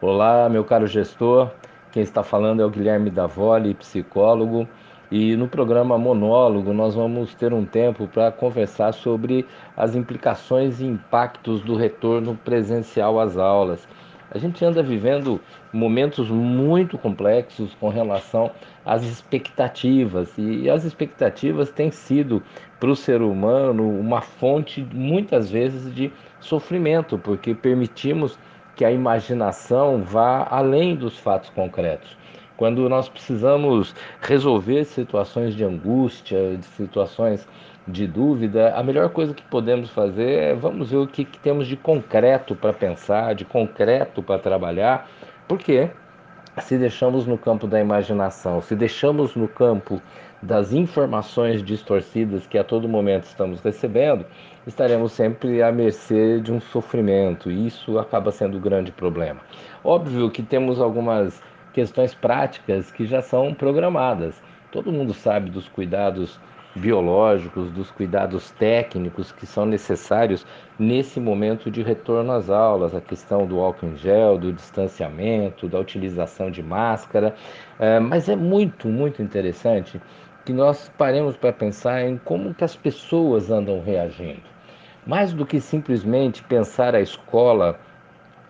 Olá, meu caro gestor. Quem está falando é o Guilherme Davoli, psicólogo. E no programa Monólogo nós vamos ter um tempo para conversar sobre as implicações e impactos do retorno presencial às aulas. A gente anda vivendo momentos muito complexos com relação às expectativas, e as expectativas têm sido para o ser humano uma fonte muitas vezes de sofrimento, porque permitimos que a imaginação vá além dos fatos concretos. Quando nós precisamos resolver situações de angústia, de situações de dúvida, a melhor coisa que podemos fazer é vamos ver o que, que temos de concreto para pensar, de concreto para trabalhar, porque se deixamos no campo da imaginação, se deixamos no campo das informações distorcidas que a todo momento estamos recebendo, estaremos sempre à mercê de um sofrimento, e isso acaba sendo o um grande problema. Óbvio que temos algumas questões práticas que já são programadas. Todo mundo sabe dos cuidados biológicos, dos cuidados técnicos que são necessários nesse momento de retorno às aulas, a questão do álcool em gel, do distanciamento, da utilização de máscara. É, mas é muito, muito interessante que nós paremos para pensar em como que as pessoas andam reagindo. Mais do que simplesmente pensar a escola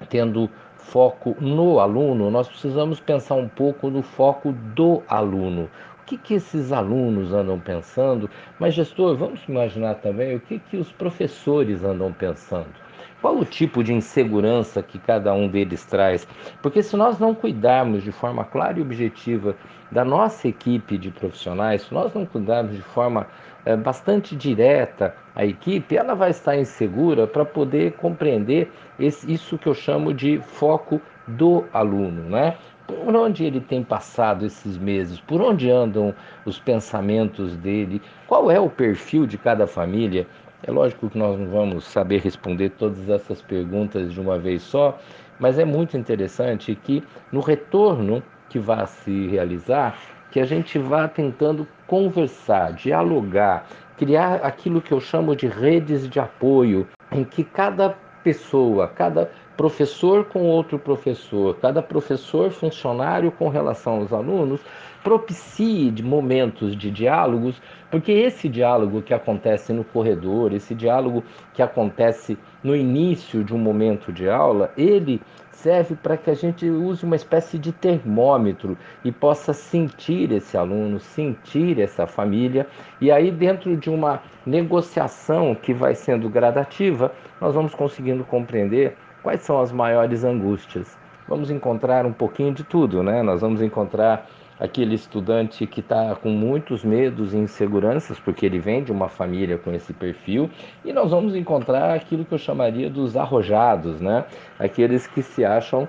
tendo foco no aluno, nós precisamos pensar um pouco no foco do aluno. O que, que esses alunos andam pensando? Mas, gestor, vamos imaginar também o que, que os professores andam pensando. Qual o tipo de insegurança que cada um deles traz? Porque se nós não cuidarmos de forma clara e objetiva da nossa equipe de profissionais, se nós não cuidarmos de forma é, bastante direta a equipe, ela vai estar insegura para poder compreender esse, isso que eu chamo de foco do aluno, né? Por onde ele tem passado esses meses? Por onde andam os pensamentos dele? Qual é o perfil de cada família? É lógico que nós não vamos saber responder todas essas perguntas de uma vez só, mas é muito interessante que no retorno que vai se realizar, que a gente vá tentando conversar, dialogar, criar aquilo que eu chamo de redes de apoio, em que cada pessoa, cada professor com outro professor, cada professor funcionário com relação aos alunos, propicie momentos de diálogos, porque esse diálogo que acontece no corredor, esse diálogo que acontece no início de um momento de aula, ele serve para que a gente use uma espécie de termômetro e possa sentir esse aluno, sentir essa família, e aí, dentro de uma negociação que vai sendo gradativa, nós vamos conseguindo compreender quais são as maiores angústias. Vamos encontrar um pouquinho de tudo, né? Nós vamos encontrar aquele estudante que está com muitos medos e inseguranças, porque ele vem de uma família com esse perfil, e nós vamos encontrar aquilo que eu chamaria dos arrojados, né? Aqueles que se acham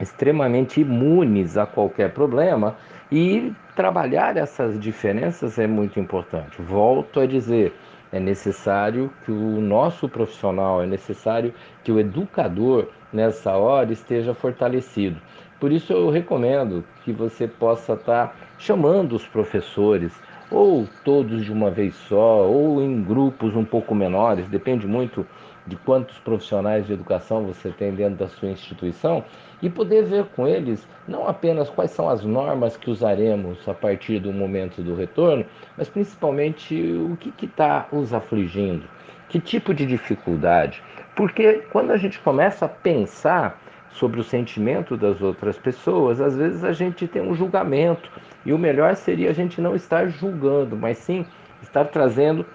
extremamente imunes a qualquer problema e trabalhar essas diferenças é muito importante. Volto a dizer, é necessário que o nosso profissional, é necessário que o educador nessa hora esteja fortalecido. Por isso eu recomendo que você possa estar chamando os professores, ou todos de uma vez só, ou em grupos um pouco menores, depende muito de quantos profissionais de educação você tem dentro da sua instituição, e poder ver com eles não apenas quais são as normas que usaremos a partir do momento do retorno, mas principalmente o que está os afligindo, que tipo de dificuldade. Porque quando a gente começa a pensar sobre o sentimento das outras pessoas, às vezes a gente tem um julgamento. E o melhor seria a gente não estar julgando, mas sim estar trazendo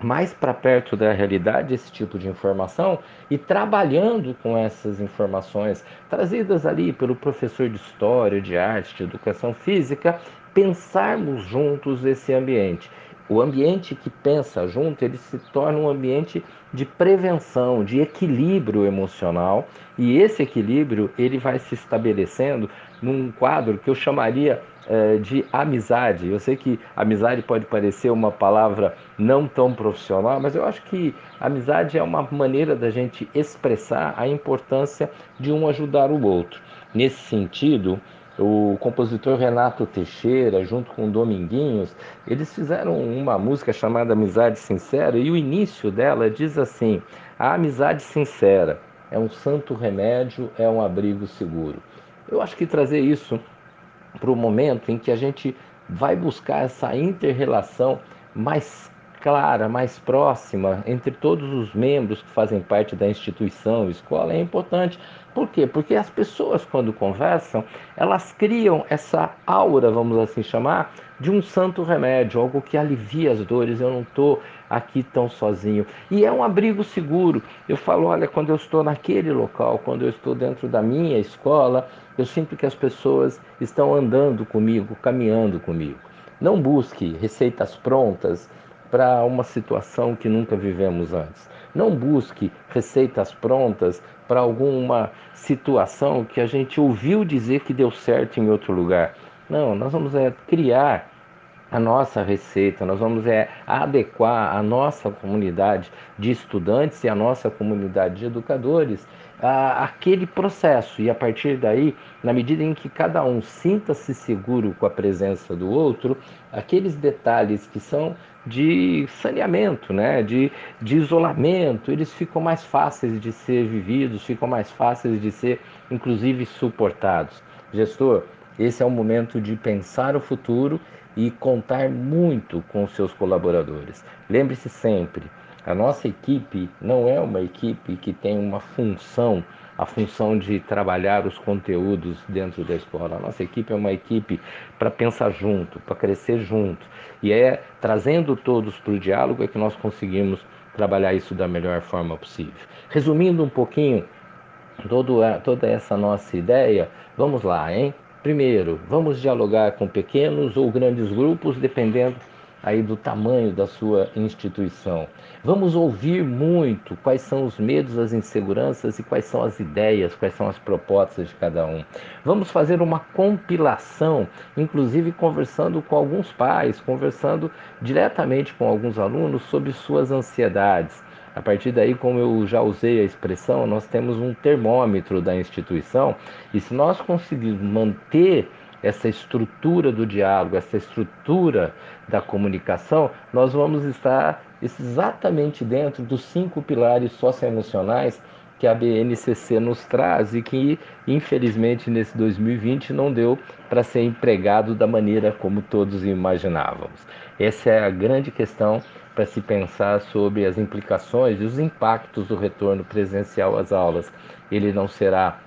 mais para perto da realidade esse tipo de informação e trabalhando com essas informações trazidas ali pelo professor de história, de arte, de educação física, pensarmos juntos esse ambiente. O ambiente que pensa junto, ele se torna um ambiente de prevenção, de equilíbrio emocional, e esse equilíbrio ele vai se estabelecendo num quadro que eu chamaria eh, de amizade. Eu sei que amizade pode parecer uma palavra não tão profissional, mas eu acho que amizade é uma maneira da gente expressar a importância de um ajudar o outro. Nesse sentido, o compositor Renato Teixeira, junto com Dominguinhos, eles fizeram uma música chamada Amizade Sincera e o início dela diz assim: A amizade sincera é um santo remédio, é um abrigo seguro. Eu acho que trazer isso para o momento em que a gente vai buscar essa inter-relação mais clara, mais próxima entre todos os membros que fazem parte da instituição, escola, é importante. Por quê? Porque as pessoas, quando conversam, elas criam essa aura, vamos assim chamar, de um santo remédio, algo que alivia as dores. Eu não estou aqui tão sozinho. E é um abrigo seguro. Eu falo, olha, quando eu estou naquele local, quando eu estou dentro da minha escola, eu sinto que as pessoas estão andando comigo, caminhando comigo. Não busque receitas prontas para uma situação que nunca vivemos antes. Não busque receitas prontas para alguma situação que a gente ouviu dizer que deu certo em outro lugar. Não, nós vamos é, criar a nossa receita, nós vamos é, adequar a nossa comunidade de estudantes e a nossa comunidade de educadores aquele processo. E a partir daí, na medida em que cada um sinta-se seguro com a presença do outro, aqueles detalhes que são de saneamento, né? de, de isolamento, eles ficam mais fáceis de ser vividos, ficam mais fáceis de ser, inclusive, suportados. Gestor, esse é o momento de pensar o futuro e contar muito com seus colaboradores. Lembre-se sempre, a nossa equipe não é uma equipe que tem uma função, a função de trabalhar os conteúdos dentro da escola. A nossa equipe é uma equipe para pensar junto, para crescer junto. E é trazendo todos para o diálogo é que nós conseguimos trabalhar isso da melhor forma possível. Resumindo um pouquinho todo, toda essa nossa ideia, vamos lá, hein? Primeiro, vamos dialogar com pequenos ou grandes grupos, dependendo aí do tamanho da sua instituição. Vamos ouvir muito quais são os medos, as inseguranças e quais são as ideias, quais são as propostas de cada um. Vamos fazer uma compilação, inclusive conversando com alguns pais, conversando diretamente com alguns alunos sobre suas ansiedades. A partir daí, como eu já usei a expressão, nós temos um termômetro da instituição e se nós conseguirmos manter essa estrutura do diálogo, essa estrutura da comunicação, nós vamos estar exatamente dentro dos cinco pilares socioemocionais que a BNCC nos traz e que, infelizmente, nesse 2020 não deu para ser empregado da maneira como todos imaginávamos. Essa é a grande questão para se pensar sobre as implicações e os impactos do retorno presencial às aulas. Ele não será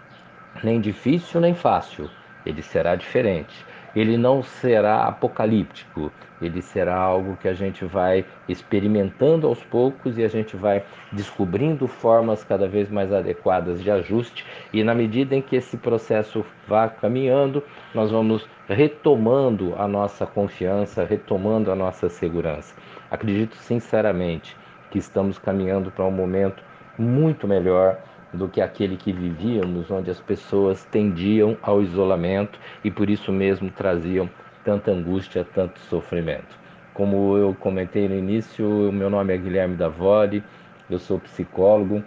nem difícil nem fácil, ele será diferente. Ele não será apocalíptico, ele será algo que a gente vai experimentando aos poucos e a gente vai descobrindo formas cada vez mais adequadas de ajuste, e na medida em que esse processo vá caminhando, nós vamos retomando a nossa confiança, retomando a nossa segurança. Acredito sinceramente que estamos caminhando para um momento muito melhor do que aquele que vivíamos, onde as pessoas tendiam ao isolamento e por isso mesmo traziam tanta angústia, tanto sofrimento. Como eu comentei no início, o meu nome é Guilherme Davoli, eu sou psicólogo.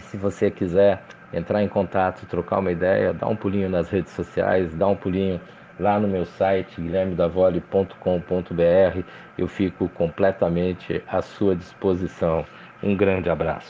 Se você quiser entrar em contato, trocar uma ideia, dá um pulinho nas redes sociais, dá um pulinho lá no meu site guilhermedavoli.com.br. Eu fico completamente à sua disposição. Um grande abraço.